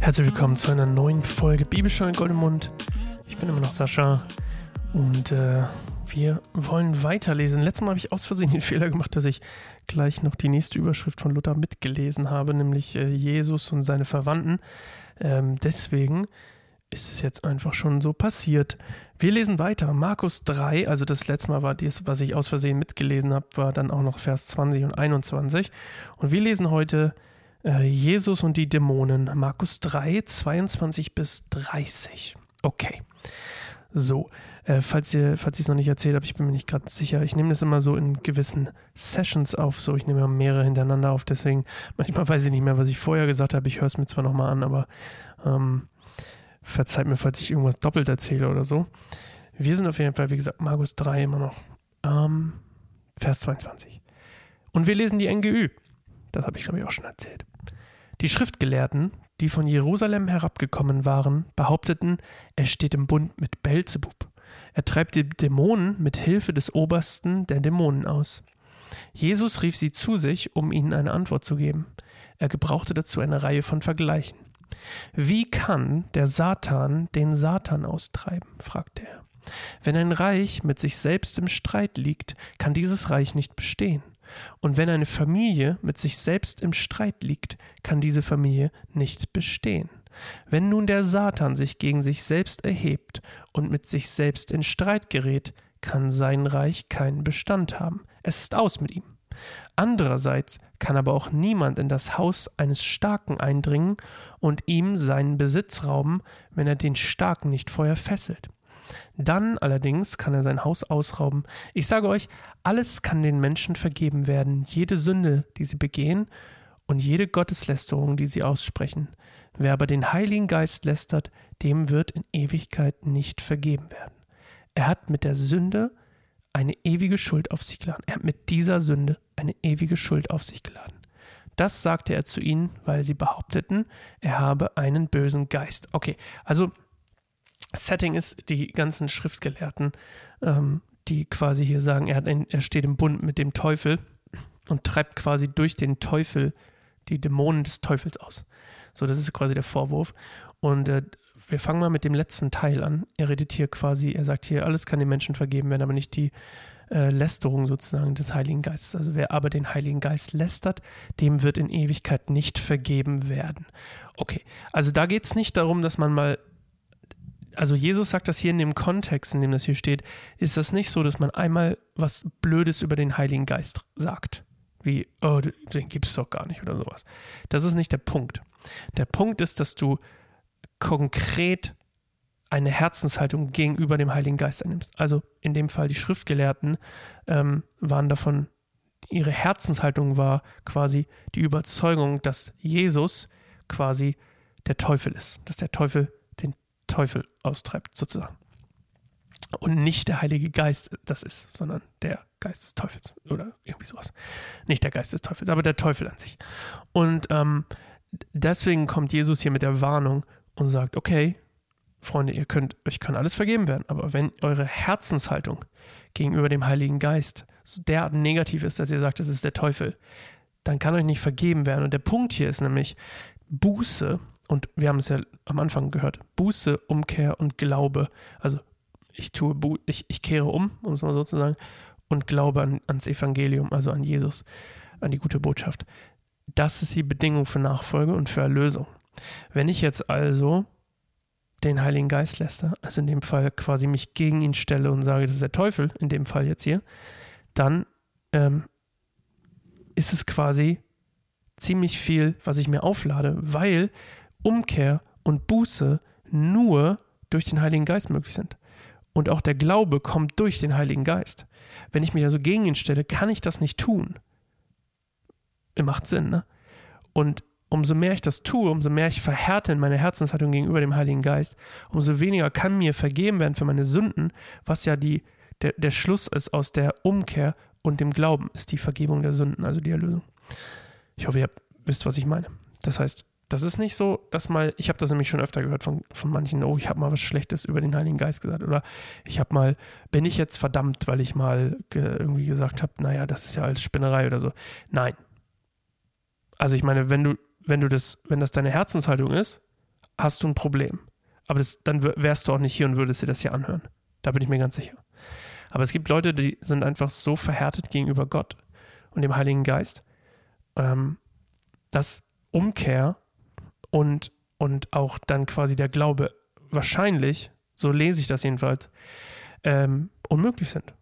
Herzlich willkommen zu einer neuen Folge Bibelstunde Goldemund. Ich bin immer noch Sascha und äh, wir wollen weiterlesen. Letztes Mal habe ich aus Versehen den Fehler gemacht, dass ich gleich noch die nächste Überschrift von Luther mitgelesen habe, nämlich äh, Jesus und seine Verwandten. Ähm, deswegen ist es jetzt einfach schon so passiert. Wir lesen weiter. Markus 3, also das letzte Mal war das, was ich aus Versehen mitgelesen habe, war dann auch noch Vers 20 und 21. Und wir lesen heute Jesus und die Dämonen. Markus 3, 22 bis 30. Okay. So, äh, falls, ihr, falls ich es noch nicht erzählt habe, ich bin mir nicht gerade sicher. Ich nehme das immer so in gewissen Sessions auf. So, ich nehme mehrere hintereinander auf. Deswegen, manchmal weiß ich nicht mehr, was ich vorher gesagt habe. Ich höre es mir zwar nochmal an, aber ähm, verzeiht mir, falls ich irgendwas doppelt erzähle oder so. Wir sind auf jeden Fall, wie gesagt, Markus 3 immer noch. Ähm, Vers 22. Und wir lesen die NGÜ. Das habe ich, glaube ich, auch schon erzählt. Die Schriftgelehrten, die von Jerusalem herabgekommen waren, behaupteten, er steht im Bund mit Belzebub. Er treibt die Dämonen mit Hilfe des Obersten der Dämonen aus. Jesus rief sie zu sich, um ihnen eine Antwort zu geben. Er gebrauchte dazu eine Reihe von Vergleichen. Wie kann der Satan den Satan austreiben? fragte er. Wenn ein Reich mit sich selbst im Streit liegt, kann dieses Reich nicht bestehen. Und wenn eine Familie mit sich selbst im Streit liegt, kann diese Familie nicht bestehen. Wenn nun der Satan sich gegen sich selbst erhebt und mit sich selbst in Streit gerät, kann sein Reich keinen Bestand haben. Es ist aus mit ihm. Andererseits kann aber auch niemand in das Haus eines Starken eindringen und ihm seinen Besitz rauben, wenn er den Starken nicht vorher fesselt. Dann allerdings kann er sein Haus ausrauben. Ich sage euch, alles kann den Menschen vergeben werden, jede Sünde, die sie begehen und jede Gotteslästerung, die sie aussprechen. Wer aber den Heiligen Geist lästert, dem wird in Ewigkeit nicht vergeben werden. Er hat mit der Sünde eine ewige Schuld auf sich geladen. Er hat mit dieser Sünde eine ewige Schuld auf sich geladen. Das sagte er zu ihnen, weil sie behaupteten, er habe einen bösen Geist. Okay, also Setting ist die ganzen Schriftgelehrten, ähm, die quasi hier sagen, er, ein, er steht im Bund mit dem Teufel und treibt quasi durch den Teufel die Dämonen des Teufels aus. So, das ist quasi der Vorwurf. Und äh, wir fangen mal mit dem letzten Teil an. Er redet hier quasi, er sagt hier, alles kann den Menschen vergeben werden, aber nicht die äh, Lästerung sozusagen des Heiligen Geistes. Also wer aber den Heiligen Geist lästert, dem wird in Ewigkeit nicht vergeben werden. Okay, also da geht es nicht darum, dass man mal also Jesus sagt das hier in dem Kontext, in dem das hier steht, ist das nicht so, dass man einmal was Blödes über den Heiligen Geist sagt. Wie, oh, den gibt es doch gar nicht oder sowas. Das ist nicht der Punkt. Der Punkt ist, dass du konkret eine Herzenshaltung gegenüber dem Heiligen Geist einnimmst. Also in dem Fall die Schriftgelehrten ähm, waren davon, ihre Herzenshaltung war quasi die Überzeugung, dass Jesus quasi der Teufel ist, dass der Teufel Teufel austreibt, sozusagen. Und nicht der Heilige Geist das ist, sondern der Geist des Teufels oder irgendwie sowas. Nicht der Geist des Teufels, aber der Teufel an sich. Und ähm, deswegen kommt Jesus hier mit der Warnung und sagt, okay, Freunde, ihr könnt, euch kann alles vergeben werden, aber wenn eure Herzenshaltung gegenüber dem Heiligen Geist derart negativ ist, dass ihr sagt, es ist der Teufel, dann kann euch nicht vergeben werden. Und der Punkt hier ist nämlich, Buße und wir haben es ja am Anfang gehört, Buße, Umkehr und Glaube. Also ich tue, ich, ich kehre um, um es mal so zu sagen, und glaube an, ans Evangelium, also an Jesus, an die gute Botschaft. Das ist die Bedingung für Nachfolge und für Erlösung. Wenn ich jetzt also den Heiligen Geist lässt, also in dem Fall quasi mich gegen ihn stelle und sage, das ist der Teufel, in dem Fall jetzt hier, dann ähm, ist es quasi ziemlich viel, was ich mir auflade, weil Umkehr und Buße nur durch den Heiligen Geist möglich sind. Und auch der Glaube kommt durch den Heiligen Geist. Wenn ich mich also gegen ihn stelle, kann ich das nicht tun. Macht Sinn, ne? Und umso mehr ich das tue, umso mehr ich verhärte in meine Herzenshaltung gegenüber dem Heiligen Geist, umso weniger kann mir vergeben werden für meine Sünden, was ja die, der, der Schluss ist aus der Umkehr und dem Glauben, ist die Vergebung der Sünden, also die Erlösung. Ich hoffe, ihr wisst, was ich meine. Das heißt, das ist nicht so, dass mal, ich habe das nämlich schon öfter gehört von, von manchen, oh, ich habe mal was Schlechtes über den Heiligen Geist gesagt oder ich habe mal, bin ich jetzt verdammt, weil ich mal ge, irgendwie gesagt habe, naja, das ist ja als Spinnerei oder so. Nein. Also ich meine, wenn du, wenn du das, wenn das deine Herzenshaltung ist hast du ein Problem. Aber das, dann wärst du auch nicht hier und würdest dir das hier anhören. Da bin ich mir ganz sicher. Aber es gibt Leute, die sind einfach so verhärtet gegenüber Gott und dem Heiligen Geist, ähm, dass Umkehr und, und auch dann quasi der Glaube wahrscheinlich, so lese ich das jedenfalls, ähm, unmöglich sind.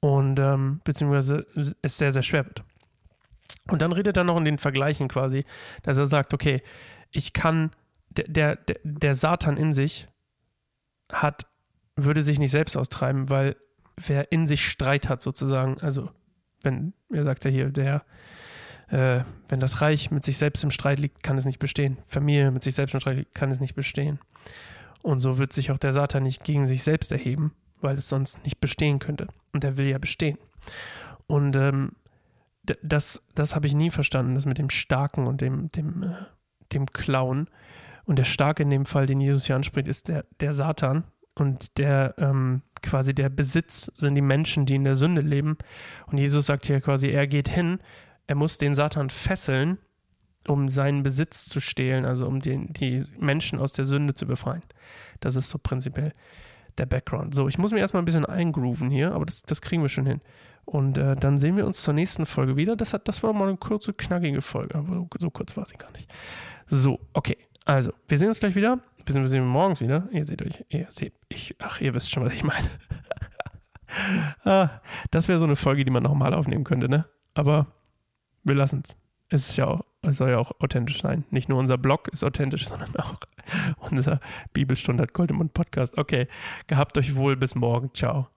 Und ähm, beziehungsweise es sehr, sehr schwer wird. Und dann redet er noch in den Vergleichen quasi, dass er sagt, okay, ich kann, der, der, der Satan in sich hat, würde sich nicht selbst austreiben, weil wer in sich Streit hat sozusagen, also wenn, er sagt ja hier, der, äh, wenn das Reich mit sich selbst im Streit liegt, kann es nicht bestehen. Familie mit sich selbst im Streit liegt, kann es nicht bestehen. Und so wird sich auch der Satan nicht gegen sich selbst erheben, weil es sonst nicht bestehen könnte. Und er will ja bestehen. Und ähm, das, das habe ich nie verstanden, das mit dem Starken und dem, dem, äh, dem Clown. Und der Starke in dem Fall, den Jesus hier anspricht, ist der, der Satan. Und der ähm, quasi der Besitz sind die Menschen, die in der Sünde leben. Und Jesus sagt hier quasi, er geht hin, er muss den Satan fesseln, um seinen Besitz zu stehlen, also um den, die Menschen aus der Sünde zu befreien. Das ist so prinzipiell der Background. So, ich muss mir erstmal ein bisschen eingrooven hier, aber das, das kriegen wir schon hin. Und äh, dann sehen wir uns zur nächsten Folge wieder. Das, hat, das war mal eine kurze, knackige Folge, aber so kurz war sie gar nicht. So, okay. Also, wir sehen uns gleich wieder. wir sehen uns morgens wieder. Ihr seht euch, ihr seht, ich, ach, ihr wisst schon, was ich meine. ah, das wäre so eine Folge, die man nochmal aufnehmen könnte, ne? Aber wir lassen es. Es ist ja auch, es soll ja auch authentisch sein. Nicht nur unser Blog ist authentisch, sondern auch unser Bibelstunde hat Gold im Mund Podcast. Okay, gehabt euch wohl, bis morgen. Ciao.